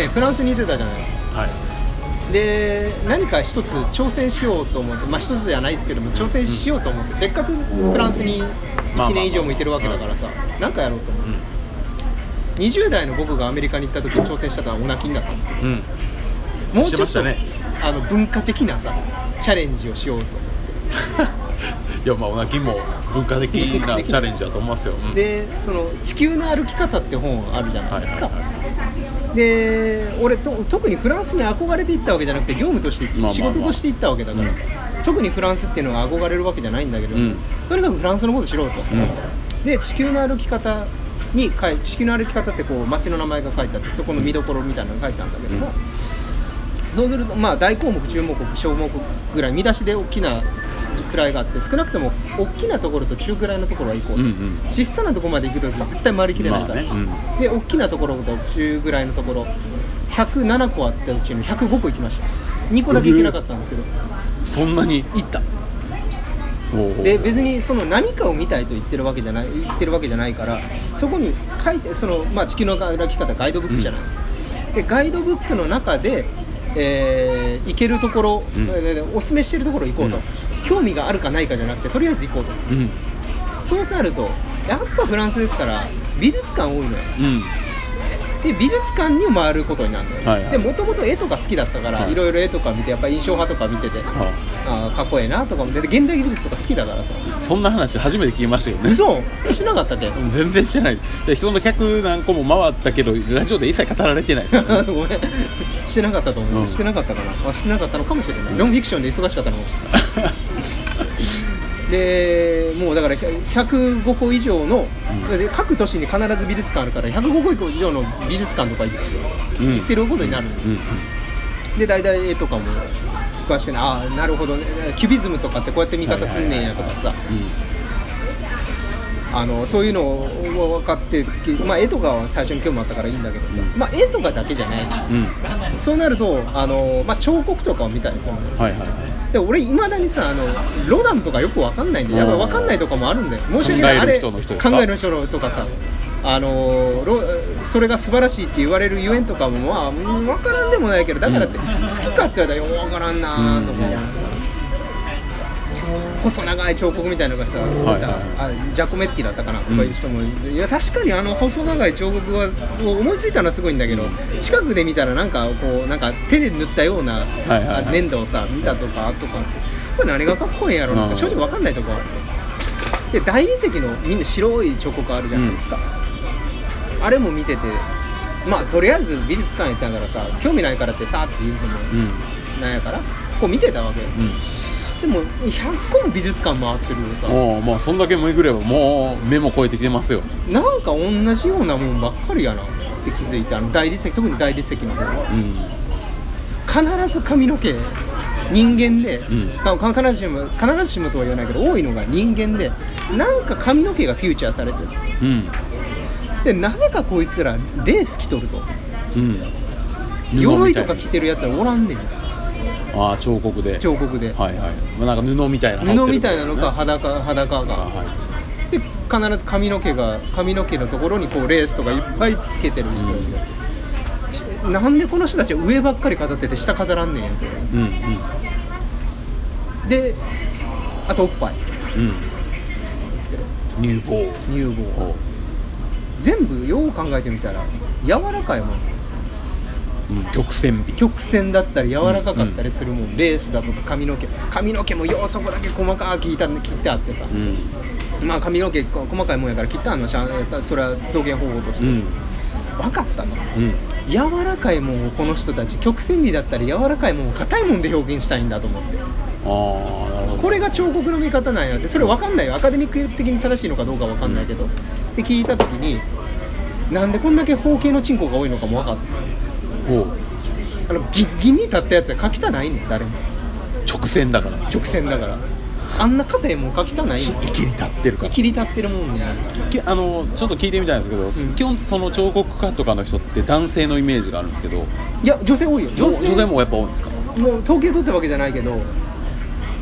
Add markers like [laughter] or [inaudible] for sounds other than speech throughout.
年フランスにいてたじゃないですか。はい。で何か一つ挑戦しようと思ってまあ一つじゃないですけども挑戦しようと思って、せっかくフランスに1年以上もいてるわけだからさ何かやろうと思って、20代の僕がアメリカに行った時に挑戦したのはオナキンだったんですけど、うん、うん、もうちょっと、ね。あの文化的なさチャレンジをしようと。[laughs] いやまあおなきも文化的なチャレンジだと思いますよ、うん。でその「地球の歩き方」って本あるじゃないですか、はいはいはで俺と特にフランスに憧れて行ったわけじゃなくて業務として仕事として行ったわけだからさ、特にフランスっていうのが憧れるわけじゃないんだけど、うん。とにかくフランスのこと知ろうと、うん。で地球の歩き方に地球の歩き方ってこう街の名前が書いてあってそこの見どころみたいなのが書いてあるんだけどさ、そうすると、まあ、大項目、中目、小目ぐらい見出しで大きな位があって少なくとも大きなところと中くらいのところは行こうと、うんうん。小さなところまで行くと絶対回りきれないから、まあね。で大きなところと中ぐらいのところ107個あったうちの105個行きました。2個だけ行けなかったんですけど、そんなに行った？で別にその何かを見たいと言ってるわけじゃない言ってるわけじゃないからそこに書いてその、まあ、地球の歩き方ガイドブックじゃないです。か、でガイドブックの中で、えー行けるところ、うん。えーおすすめしてるところ行こうと、うん興味があるかないかじゃなくてとりあえず行こうと。うん。そうなるとやっぱフランスですから美術館多いのよ。うん。で美術館に回ることになるのよ、はいはい。でもともと絵とか好きだったから、はい。いろいろ絵とか見てやっぱ印象派とか見てて、はあーかっこええなとかもでで現代美術とか好きだからさ。そんな話初めて聞きましたよね。嘘？しなかったっけ全然してない。で人の客何個も回ったけどラジオで一切語られてないですから、ね、ごめんしてなかったと思う、うん。してなかったかな。あしてなかったのかもしれない、ノンフィクションで忙しかったのかもしれない。でもうだから100 105個以上の、うん。で各都市に必ず美術館あるから105個以上の美術館とか行って,、ることになるんですよ、で大体絵とかも詳しくねああなるほどね。キュビズムとかってこうやって見方すんねんやとかさ、あのそういうのを分かって、まあ、絵とかは最初に興味あったからいいんだけどさ、うん。まあ、絵とかだけじゃない、うん。うんそうなるとあの、まあ、彫刻とかを見たりするの。よ、はいはい。で俺、いまだにさあの、ロダンとかよく分かんないんで、やっぱ分かんないとかもあるんだよ、申し訳ない、考える人あれ考える人のとかさ、あのロそれが素晴らしいって言われるゆえんとかも、まあ、うん分からんでもないけど、だからって、うん。好きかって言われたらよく分からんなとか思うさ。細長い彫刻みたいなのがさ、いはい。さあジャコメッティだったかなとかいう人もいて、いや確かにあの細長い彫刻は思いついたのはすごいんだけど、近くで見たらなんかこうなんか手で塗ったような、はいはいはい。あ粘土をさ見たとかとか。これ何がかっこいいんやろううん。正直わかんないとこある。で大理石のみんな白い彫刻あるじゃないですか、あれも見ててまあとりあえず美術館行ったからさ興味ないからってさーって言うのもうん。なんやからこう見てたわけよ、うん。でも100個も美術館回ってるけどさ。おうまあそんだけ巡ればもう目も超えてきてますよ。なんか同じようなもんばっかりやなって気づいてあの大理石特に大理石の方は、うん。必ず髪の毛人間で、うん。か必ずしも必ずしもとは言わないけど多いのが人間でなんか髪の毛がフューチャーされてる。うんでなぜかこいつらレース着とるぞ。うん。鎧とか着てるやつらおらんねん。ああ彫刻で。彫刻で、はいはい。まあなんか布みたいなの羽織ってる布みたいなのかね裸裸が、あはい。で必ず髪の毛が髪の毛のところにこうレースとかいっぱいつけてる人。たちがいて、しなんでこの人たちは上ばっかり飾ってて下飾らんねん。ってうんうん。であとおっぱい。うん。ですけど。乳房。乳お房全部よう考えてみたら柔らかいもんなんですよ。うん曲線美。曲線だったり柔らかかったりするもん、レースだとか髪の毛。髪の毛もようそこだけ細かく切った切ってあってさ、うん。まあ髪の毛こ細かいもんやから切ったのはしゃあそれは表現方法として、うん。分かったとうん。柔らかいもんをこの人たち曲線美だったり柔らかいもんを硬いもんで表現したいんだと思って。ああこれが彫刻の見方なんやってそれ分かんないよ。アカデミック的に正しいのかどうか分かんないけど、で聞いた時になんでこんだけ方形のチンコが多いのかも分かったおう。あのギッギンに立ったやつは書きたないねん誰も。直線だから。直線だから。あんな硬いもん書きたないねん。生きり立ってるから。切り立ってるもんね。きあのちょっと聞いてみたいんですけど、ん。基本その彫刻家とかの人って男性のイメージがあるんですけど。いや女性多いよ。女性もやっぱ多いんですか？もう統計取ったわけじゃないけど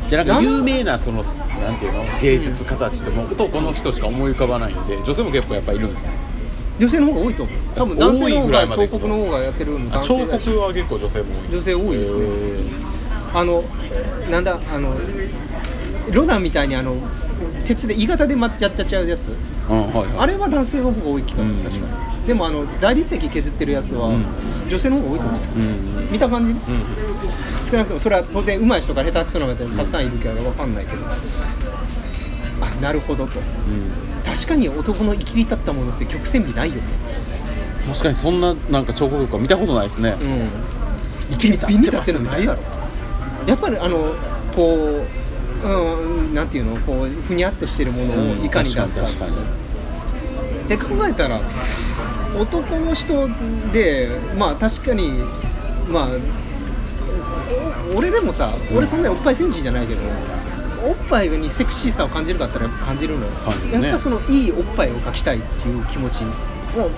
じゃあなんか有名なそのなんていうの芸術家たちってもう男の人しか思い浮かばないんで女性も結構やっぱいるんですか女性の方が多いと思う。多分男性の方が彫刻の方がやってるのあ彫刻は結構女性も多い。女性多いですね。へあのなんだあのロダンみたいにあの鉄で鋳型でまやっちゃっちゃうやつ。ーうんはいはい。あれは男性の方が多い気がするうん確かに。でもあの大理石削ってるやつはうん。女性の方が多いと思う、うん見た感じね？うん少なくともそれは当然上手い人が下手くそな方たくさんいるから分かんないけど、あなるほどと。うん。確かに男の生きり立ったものって曲線美ないよね。確かにそんななんか彫刻とか見たことないですね、うん。生きり立ってますね。ないやろ。やっぱりあのこううんなんていうの？こうふにゃっとしてるものをいかに出すか,、うん確かって考えたら男の人でまあ確かにまあお俺でもさ俺そんなにおっぱいセンチじゃないけど、おっぱいにセクシーさを感じるかって言ったら感じるのよ。ね。やっぱそのいいおっぱいを描きたいっていう気持ち。もう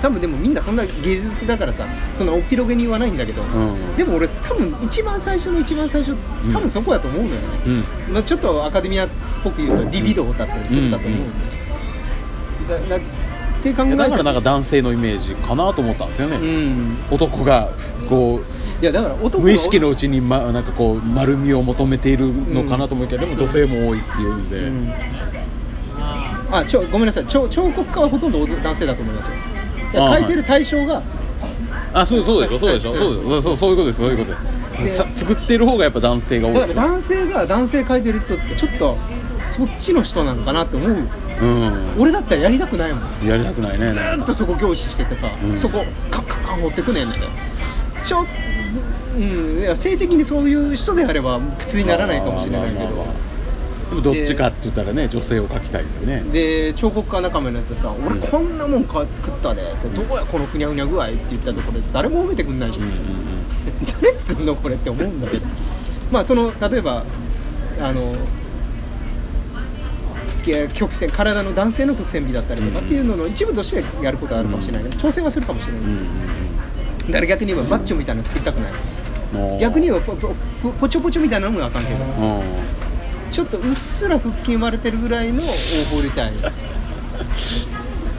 多分でもみんなそんな芸術だからさそんなおっぴろげに言わないんだけど、うん。でも俺多分一番最初の一番最初うん。多分そこだと思うのよね、うん。まあ、ちょっとアカデミアっぽく言うとリビドーだったりするかと思う、だだって考えたいやだからなんか男性のイメージかなと思ったんですよね、うん。男がこいやだからう男が無意識のうちに、ま、なんかこう丸みを求めているのかなと思うけど、でも女性も多いっていうんで、うん。あちょごめんなさい。彫彫刻家はほとんど男性だと思いますよいやあはい。てる対象があそうそうでしょそうでしょうんそうそうそういうことですそういうことでさ作ってる方がやっぱ男性が多いだから男性が男性描いてる人ってちょっとそっちの人なのかなって思う。うん。俺だったらやりたくないもん。やりたくないね。ずーっとそこ凝視しててさ、うん。そこカッカッカッ持ってくねんみたいな。ちょうんいや性的にそういう人であれば苦痛にならないかもしれないけど、でもどっちかって言ったらね女性を描きたいですよね。で彫刻家仲間のやつさ「うん。俺こんなもんか作ったで」って「どこやこのふにゃふにゃ具合」って言ったところで誰も褒めてくんないじゃん、誰作んのこれって思うんだけど。まあその例えばあのけ曲線体の男性の曲線美だったりとかっていうのの一部としてやることはあるかもしれないけど挑戦はするかもしれない、だから逆に言えばバッチョみたいなの作りたくない。逆に言えばポチョポチョみたいなのもあかんけど。うんちょっとうっすら腹筋割れてるぐらいの大堀たい。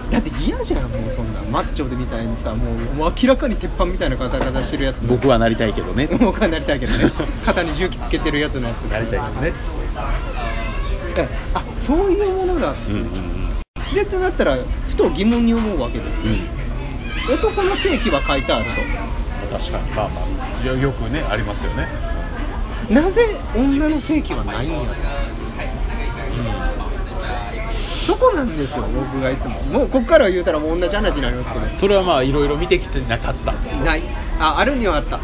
だって嫌じゃんもうそんなマッチョでみたいにさもうもう明らかに鉄板みたいな方々してるやつの。僕はなりたいけどね。僕はなりたいけどね。肩に重機つけてるやつのやつなりたいけどね。あそういうものだ。うんうんうん。でってなったらふと疑問に思うわけです。よ、うん。男の性器は書いてある確かに。まあまあ。よよくねありますよね。となぜ女の性器はないんやろ？そこなんですよ僕がいつも。もうこっからは言うたらもう同じ話になりますけど。それはまあいろいろ見てきてなかった。ない。ああるにはあった。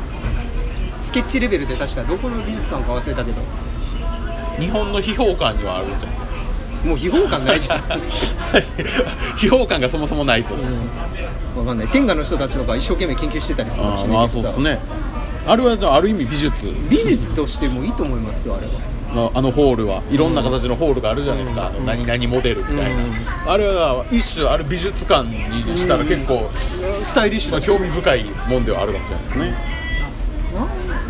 スケッチレベルで確かどこの美術館か忘れたけど。日本の秘宝館にはあるんじゃないですかもう秘宝館ないじゃん。秘宝館がそもそもないぞ、うん、分かんない。天下の人たちとか一生懸命研究してたりするかもしれないけどさ。そうですねあれはある意味美術。美術としてもいいと思いますよあれは。ああのホールは。いろんな形のホールがあるじゃないですか、うん。何々モデルみたいな、うん。あれは一種ある美術館にしたら結構、スタイリッシュまあ、だ興味深いもんではあるかもしれないですね。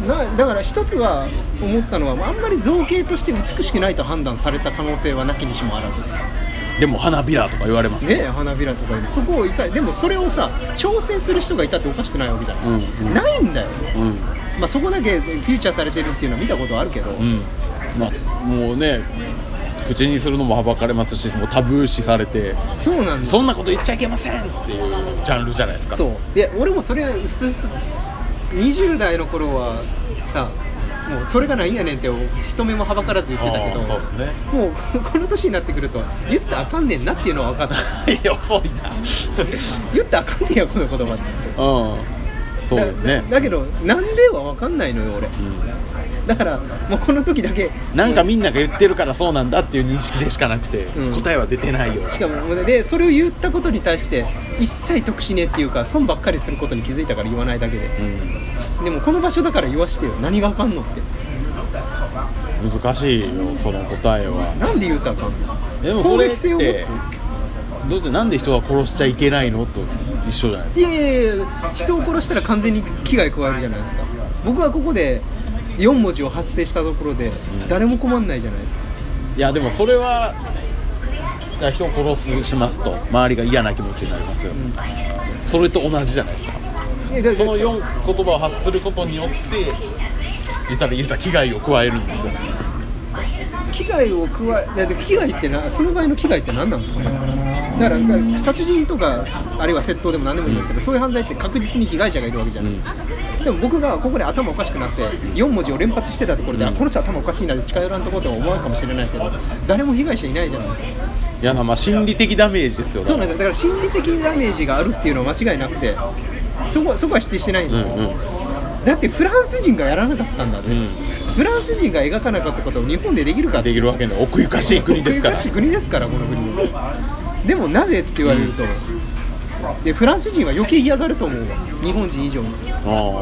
ななだから一つは思ったのはあんまり造形として美しくないと判断された可能性はなきにしもあらずでも花びらとか言われますねえ花びらとかにそこをいかにでもそれをさ調整する人がいたっておかしくないわけじゃん、うんうん。ないんだよ、うん。まあ、そこだけフューチャーされてるっていうのは見たことあるけど、うん。まあもうね口にするのもはばかれますしもうタブー視されてそうなんです。そんなこと言っちゃいけませんっていうジャンルじゃないですか。そう。いや俺もそれうすうす20代の頃はさもうそれがないんやねんって人目もはばからず言ってたけどうですね。もうこの年になってくると言ったらあかんねんなっていうのは分かった。[laughs] いや遅いな。[laughs] 言ったらあかんねんやこの言葉って。うんそうですね。だだけどなんでは分かんないのよ俺。うん。だからもうこの時だけ。なんかみんなが言ってるからそうなんだっていう認識でしかなくて、うん。答えは出てないよ。しかもでそれを言ったことに対して一切得しねえっていうか損ばっかりすることに気づいたから言わないだけで。うんでもこの場所だから言わしてよ。何があかんのって。難しいよその答えは。なんで言うたらあかんの？でもそ攻れって撃性を持つどうしてなんで人は殺しちゃいけないの？と一緒じゃないですか。いやいやいや人を殺したら完全に危害加えるじゃないですか。僕はここで4文字を発生したところでん。誰も困んないじゃないですか。いやでもそれはが人を殺すしますと周りが嫌な気持ちになりますよ、うん。それと同じじゃないですかその4言葉を発することによって言ったら言ったら危害を加えるんですよ。危害を加えだって危害ってなその場合の危害って何なんですかね。だから殺人とかあるいは窃盗でも何でもいいんですけど、そういう犯罪って確実に被害者がいるわけじゃないですか、でも僕がここで頭おかしくなって4文字を連発してたところで、あこの人頭おかしいなで近寄らんとこうとは思わんかもしれないけど誰も被害者いないじゃないですか。いやまあ心理的ダメージですよそうなんですだから心理的ダメージがあるっていうのは間違いなくてそこはそこは否定してないんですよ、うんうん。だってフランス人がやらなかったんだって、うん。フランス人が描かなかったことを日本でできるかできるわけない。奥ゆかしい国ですから。奥ゆかしい国ですからこの国でもなぜって言われると、でフランス人は余計嫌がると思うわ。日本人以上に。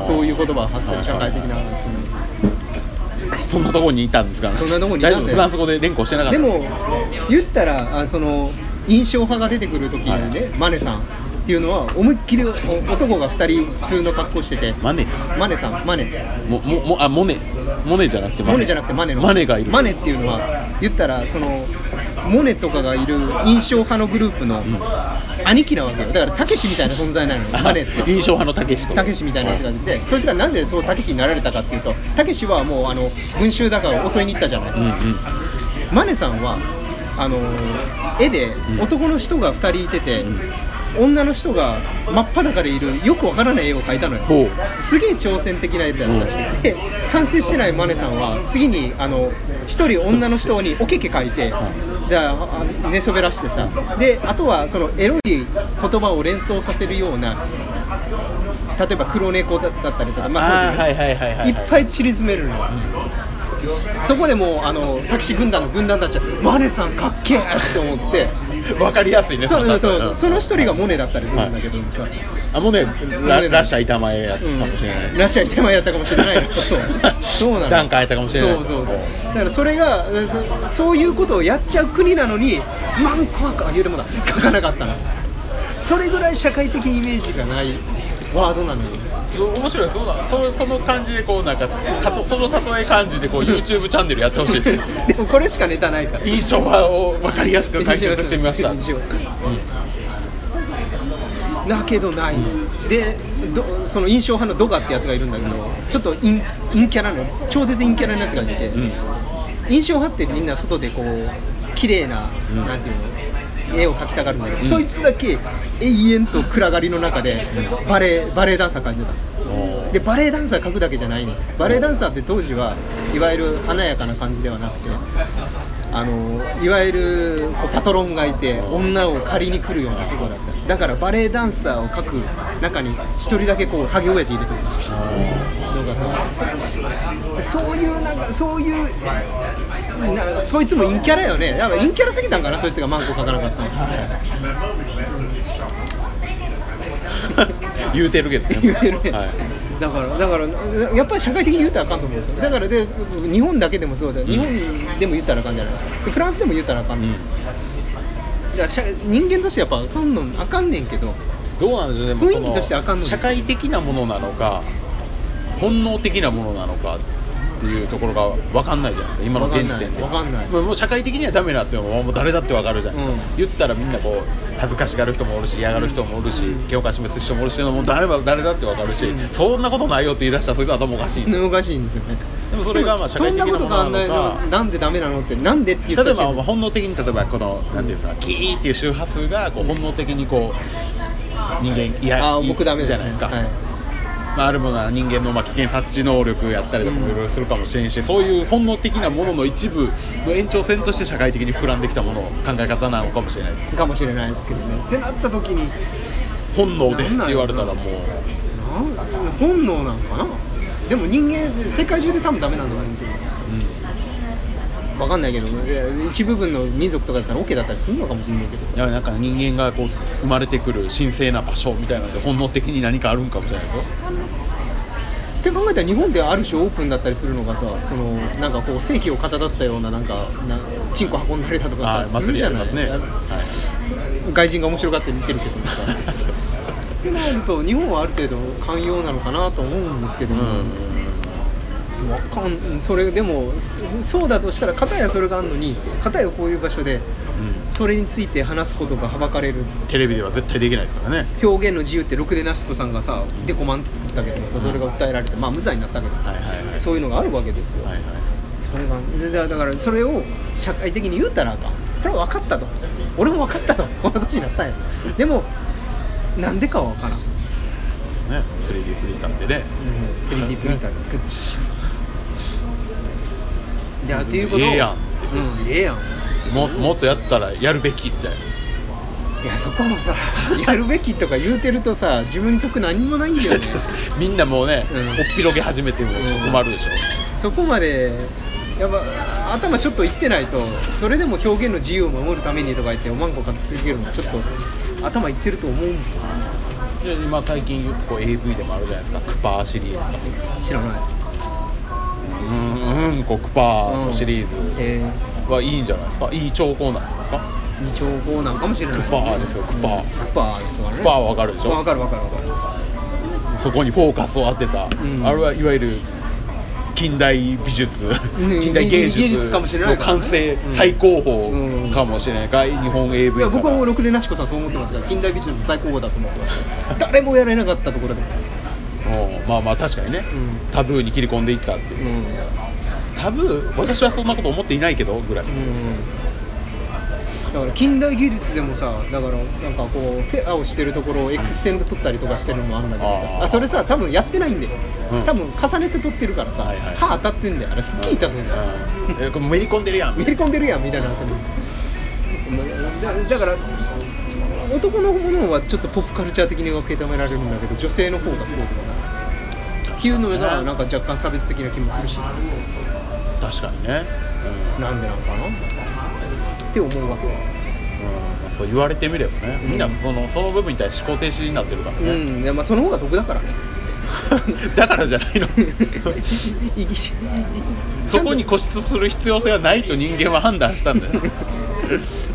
そういう言葉を発する社会的なはいはそんなところにいたんですか？らそんなとこにいたんだフランス語で連呼してなかったでも言ったらあその印象派が出てくる時にね、はい。マネさんっていうのは思いっきりお男が2人普通の格好してて。マネさん。マネさん。マネ。もももあモネ。モネじゃなくてモネじゃなくてマネの。マネがいる。マネっていうのは言ったらそのモネとかがいる印象派のグループの兄貴なわけよ。だからたけしみたいな存在なのよ。[laughs] マネって。印象派のたけしとたけしみたいなやつがいて、そいつがなぜそうたけしになられたかっていうとたけしはもうあの群衆だから襲いに行ったじゃない、うんうん。マネさんはあの絵でうん。男の人が2人いてて、女の人が真っ裸でいるよくわからない絵を描いたのよ。ほう。すげえ挑戦的な絵だったし、うん。で完成してないマネさんは次にあの1人女の人におけけ描いて、じゃああ寝そべらしてさ。であとはそのエロい言葉を連想させるような例えば黒猫だったりとか、まあ当時あーはいはいはいはいっぱい散り詰めるのよ、そこでもうあのタキシ軍団の軍団たちはマネさんかっけえって思って [laughs] わかりやすいねそうそうそう、んその一人がモネだったりするんだけどさ、あモネモラシャー板前やったかもしれない、うん。ラッシャー手前やったかもしれないの。[laughs] そう。そうなの。段階やったかもしれない。そうそうそう。だからそれがそそういうことをやっちゃう国なのにマンコか言うてもだ書かなかったのそれぐらい社会的イメージがないワードなのよ面白いそうだそその感じでこうなんかたとその例え感じでこう YouTube チャンネルやってほしいです。よ [laughs] でもこれしかネタないから。印象派を分かりやすく解説してみました、[laughs] うんだけどないでどその印象派のドガってやつがいるんだけどちょっと陰陰キャラの超絶陰キャラのやつがいて、うん。印象派ってみんな外でこう綺麗な、うん。なんていうの？絵を描きたがるんだけど、うん。そいつだけ永遠と暗がりの中でバレエバレエダンサー描いてた。でバレエダンサー描くだけじゃないの。バレエダンサーって当時はいわゆる華やかな感じではなくてあのいわゆるこうパトロンがいて女を借りに来るようなところだった。だからバレエダンサーを描く中に一人だけこうハゲ親父入れてるの。がさそういうなんかそういうなそいつも陰キャラよね。やっぱ陰キャラすぎたんかなそいつがマンコ描かなかったの。[laughs] 言うてるけどね。[laughs] 言うてるね、はい。だからだからやっぱり社会的に言ったらあかんと思うんですよ。だからで日本だけでもそうだよ。日本でも言ったらあかんじゃないですか。でフランスでも言ったらあかんんですよ、だから社人間としてやっぱあかんのあかんねんけど。どうなんでしょうね雰囲気としてあかんのです社会的なものなのか本能的なものなのかっていうところが分かんないじゃないですか。今の現時点で。わかんない。もう社会的にはダメだっていう。のはもう誰だって分かるじゃないですか、うん。言ったらみんなこう恥ずかしがる人もおるし嫌がる人もおるしうん。手をかしめす人もおるしもう誰だ誰だって分かるし、うん。そんなことないよって言い出したらそいつは頭おかしい。おかしいんですよね。でもそれがまあ社会的なものなのか。そんなんないのなんでダメなのってなんでって例えばまあ本能的に例えばこのなんていうんですかキーっていう周波数がこう本能的にこう人間いやあ僕ダメじゃないですか、はいまあ、あるものは人間のまあ危険察知能力やったりとかもうんいろいろするかもしれんし、そういう本能的なものの一部の延長線として社会的に膨らんできたもの考え方なのかもしれない。かもしれないですけどね。ってなった時に本能ですって言われたらもう。なん本能なんかな。でも人間世界中で多分ダメなんだと思うんですよ分かんないけど一部分の民族とかだったら OK だったりするのかもしれないけどさ。いやなんか人間がこう生まれてくる神聖な場所みたいなので本能的に何かあるんかもしれないですよって考えたら日本ではある種オープンだったりするのがさそのなんかこう正規をかただったようななんかなチンコ運んだりだとかはいさするじゃない？祭りありあますね。の外人が面白がって見てるけどさ。[laughs] ってなると日本はある程度寛容なのかなと思うんですけども、うん。まわかんそれでもそそうだとしたら片やそれがあるのに片やこういう場所でうん。それについて話すことがはばかれる。テレビでは絶対できないですからね。表現の自由ってろくでなしこさんがさデコマンって作ったけどさそれが訴えられてまあ無罪になったけどさ、はいはいはい。そういうのがあるわけですよ、はいはい。それがでだだからそれを社会的に言うたらあかん。それは分かったと。俺も分かったと。この年になったんや。でもなんでかは分からん、ね 3D プリンターでね。うん、3D プリンターで作っていやということを。ええやん。うん。ええやん。ももっとやったらやるべきみたいいやそこもさ [laughs] やるべきとか言うてるとさ自分に得何にもないんだよね。[laughs] みんなもうね、うん。おっぴろげ始めてもちょっと困るでしょ、そこまでやっぱ頭ちょっといってないとそれでも表現の自由を守るためにとか言っておまんこ買って続けるのはちょっと頭いってると思うん今最近こう AV でもあるじゃないですか。クパーシリーズ知らないうんうんこクパーのシリーズえはいいんじゃないですか？いい兆候なんですか？ー、二兆法なんかもしれないクパーですよクパー。うん。クパーですねクパーはわかるでしょ？わかるわかるわかる。そこにフォーカスを当てた、うん。あれはいわゆる近代美術、ん。近代芸芸術かもし術のれないからね。完成うん。最高峰うんかもしれない。か、日本 AV いや僕はろくでなしこさんそう思ってますから近代美術の最高峰だと思ってます。[laughs] 誰もやれなかったところです。まあまあ確かにね、うん。タブーに切り込んでいったっていう。う、んタブー？私はそんなこと思っていないけどぐらい、うん。だから近代技術でもさだからなんかこうフェアをしてるところをエクステンド取ったりとかしてるのもあるんだけどさあそれさ多分やってないんだよ、うん。多分重ねて取ってるからさ、はいはい。歯当たってんだよ。あれすっげえ痛そうだよ、うん。えこれめり込んでるやん。めり込んでるやんみたいになだだから男のものはちょっとポップカルチャー的に受け止められるんだけど女性の方がそうではな。いっていうのがなんか若干差別的な気もするし。確かにね、うん。なんでなんかな？って思うわけですよ。うん。まあそう言われてみればね、うん。みんなそのその部分に対して思考停止になってるからね、うん。いやまあその方が得だからね。[laughs] だからじゃないの。[laughs] そこに固執する必要性はないと人間は判断したんだよ。[laughs]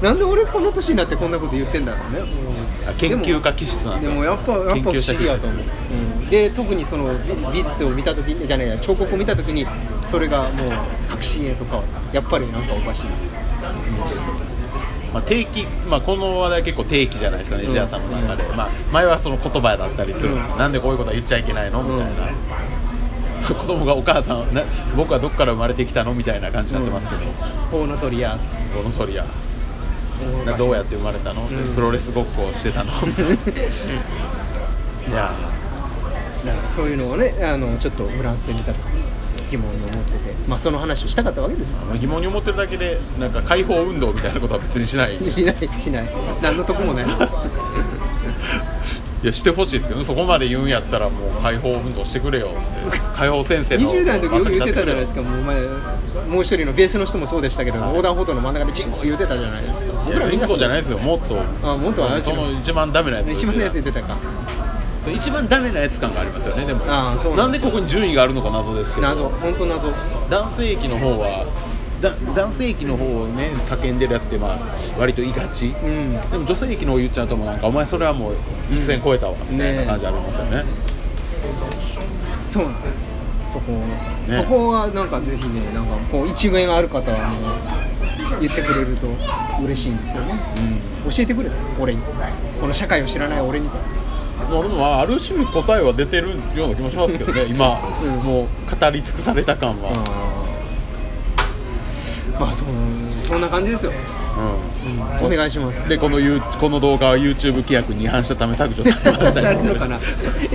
なんで俺この年になってこんなこと言ってんだろうね、あ研究家気質なんですよ。でもやっぱやっぱ不思研究者気質。議やと思う、うんで特にその美美術を見た時にじゃねえや彫刻を見た時にそれがもう革新へとかやっぱりなんかおかしい、まあ、定期、まあ、この話題結構定期じゃないですかね、うん。石田さんの中で、まあ、前はその言葉だったりするんですよ、うん。なんでこういうことは言っちゃいけないの？みたいな、子供がお母さんな、僕はどこから生まれてきたの？みたいな感じになってますけど、コウノトリやこの鳥や、などうやって生まれたの、うん。プロレスごっこをしてたの？[laughs] いやだからそういうのをねあのちょっとフランスで見た時疑問に思ってて、まあ、その話をしたかったわけですよ。ー疑問に思ってるだけで、なんか解放運動みたいなことは別にしない。[laughs] しないしない。何の得もない。[laughs] いやしてほしいですけどね。そこまで言うんやったらもう解放運動してくれよって。解放先生の [laughs] 20代の時よく言ってたじゃないですか。かもう前もう一人のベースの人もそうでしたけど、はい。横断歩道の真ん中でチンコ言ってたじゃないですか。いや人口じゃないですよ。もっと。あもっとあれその一番ダメなやつ一番のやつ言ってたか一番ダメなやつ感がありますよねでも。あーそうなんですよ。なんでここに順位があるのか謎ですけど。謎本当謎。男性器の方はだ男性器の方をね叫んでるやつってまあ割と言いがち、うん。でも女性器の方言っちゃうともうなんかお前それはもう一線超えたわ、みたいな感じありますよね。そうなんです。そこ、ね。そこはなんかぜひねなんかこう一面ある方はもう言ってくれると嬉しいんですよね、うん。教えてくれ俺に。この社会を知らない俺にとまあでもまあある種答えは出てるような気もしますけどね今、うん。もう語り尽くされた感は、まあそそんな感じですよ、うん。お願いします。でこの,この動画は YouTube 規約に違反したため削除されました [laughs] なるのかな。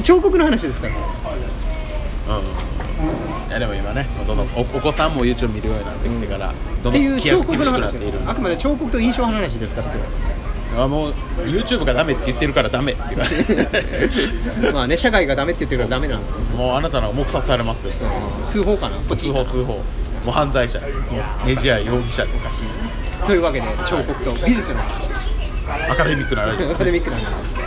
彫刻の話ですか？らうん。いやでも今ねどんどんおお子さんも YouTube 見るようになってきてから、どん。どっていうん規彫刻の約厳しくなっ話ているあくまで彫刻と印象派の話ですか？らあもう YouTube がダメって言ってるからダメっていうか。まあね社会がダメって言ってるからダメなんですよ。もうあなたのは黙殺されますよ。うん通報かな？通報通報もう犯罪者。ネジ屋容疑者です。おかしいなというわけで彫刻と美術の話でした。アカデミックなラジオアカデミックな話でした